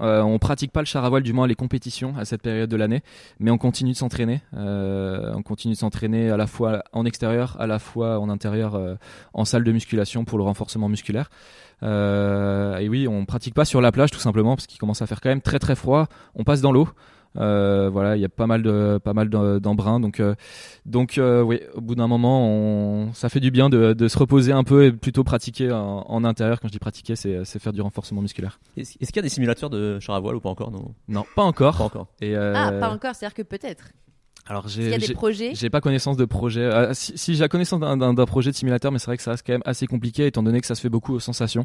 Euh, on pratique pas le char à voile, du moins les compétitions à cette période de l'année, mais on continue de s'entraîner. Euh, on continue de s'entraîner à la fois en extérieur, à la fois en intérieur, euh, en salle de musculation pour le renforcement musculaire. Euh, et oui, on pratique pas sur la plage tout simplement parce qu'il commence à faire quand même très très froid. On passe dans l'eau. Euh, voilà, il y a pas mal de pas mal d'embruns, donc euh, donc euh, oui, au bout d'un moment, on, ça fait du bien de, de, se reposer un peu et plutôt pratiquer en, en intérieur. Quand je dis pratiquer, c'est faire du renforcement musculaire. Est-ce qu'il y a des simulateurs de char à voile ou pas encore Non, non, pas encore. Pas encore. Et ah, pas encore, c'est-à-dire que peut-être. Alors j'ai, y a des projets J'ai pas connaissance de projet. si, si j'ai la connaissance d'un, projet de simulateur, mais c'est vrai que ça reste quand même assez compliqué étant donné que ça se fait beaucoup aux sensations.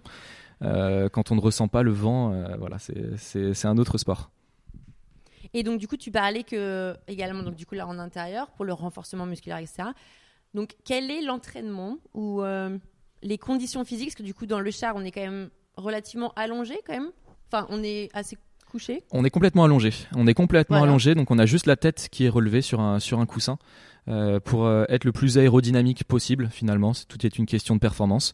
quand on ne ressent pas le vent, voilà, c'est un autre sport. Et donc, du coup, tu parlais que, également, donc, du coup, là, en intérieur, pour le renforcement musculaire, etc. Donc, quel est l'entraînement ou euh, les conditions physiques? Parce que, du coup, dans le char, on est quand même relativement allongé, quand même. Enfin, on est assez couché. On est complètement allongé. On est complètement allongé, donc on a juste la tête qui est relevée sur un, sur un coussin. Euh, pour euh, être le plus aérodynamique possible finalement, tout est une question de performance.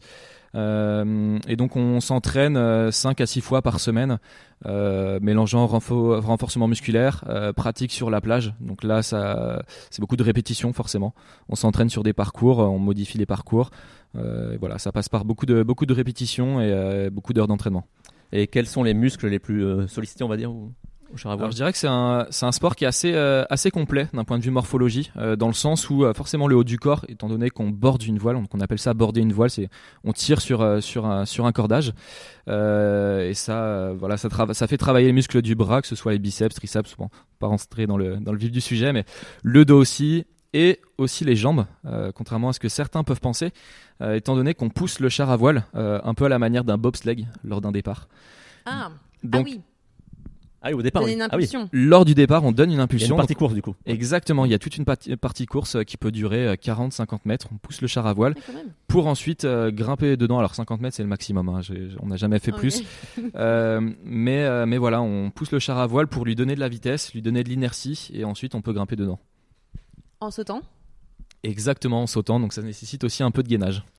Euh, et donc on s'entraîne 5 à 6 fois par semaine, mélangeant renforcement musculaire, pratique sur la plage. Donc là, ça, c'est beaucoup de répétitions forcément. On s'entraîne sur des parcours, on modifie les parcours. voilà, ça passe par beaucoup de, beaucoup de répétitions et beaucoup d'heures d'entraînement. Et quels sont les muscles les plus sollicités, on va dire alors, je dirais que c'est un, sport qui est assez, euh, assez complet d'un point de vue morphologie, euh, dans le sens où euh, forcément le haut du corps, étant donné qu'on borde une voile, on, appelle ça border une voile, c'est on tire sur, un, cordage, et ça, voilà, ça, ça fait travailler les muscles du bras, que ce soit les biceps, triceps, bon, pas rentrer dans le, dans le vif du sujet, mais le dos aussi, et aussi les jambes, contrairement à ce que certains peuvent penser, étant donné qu'on pousse le char à voile un peu à la manière d'un bobsleigh lors d'un départ. Ah, Donc, ah oui. Ah au départ. Ah Lors du départ, on donne une impulsion. Il y a une partie course du coup. Exactement, il y a toute une partie course euh, qui peut durer 40-50 euh, mètres. On pousse le char à voile pour ensuite euh, grimper dedans. Alors 50 mètres c'est le maximum, hein. on n'a jamais fait plus. mais, mais voilà, on pousse le char à voile pour lui donner de la vitesse, lui donner de l'inertie et ensuite on peut grimper dedans. En sautant? Exactement, en sautant, donc ça nécessite aussi un peu de gainage.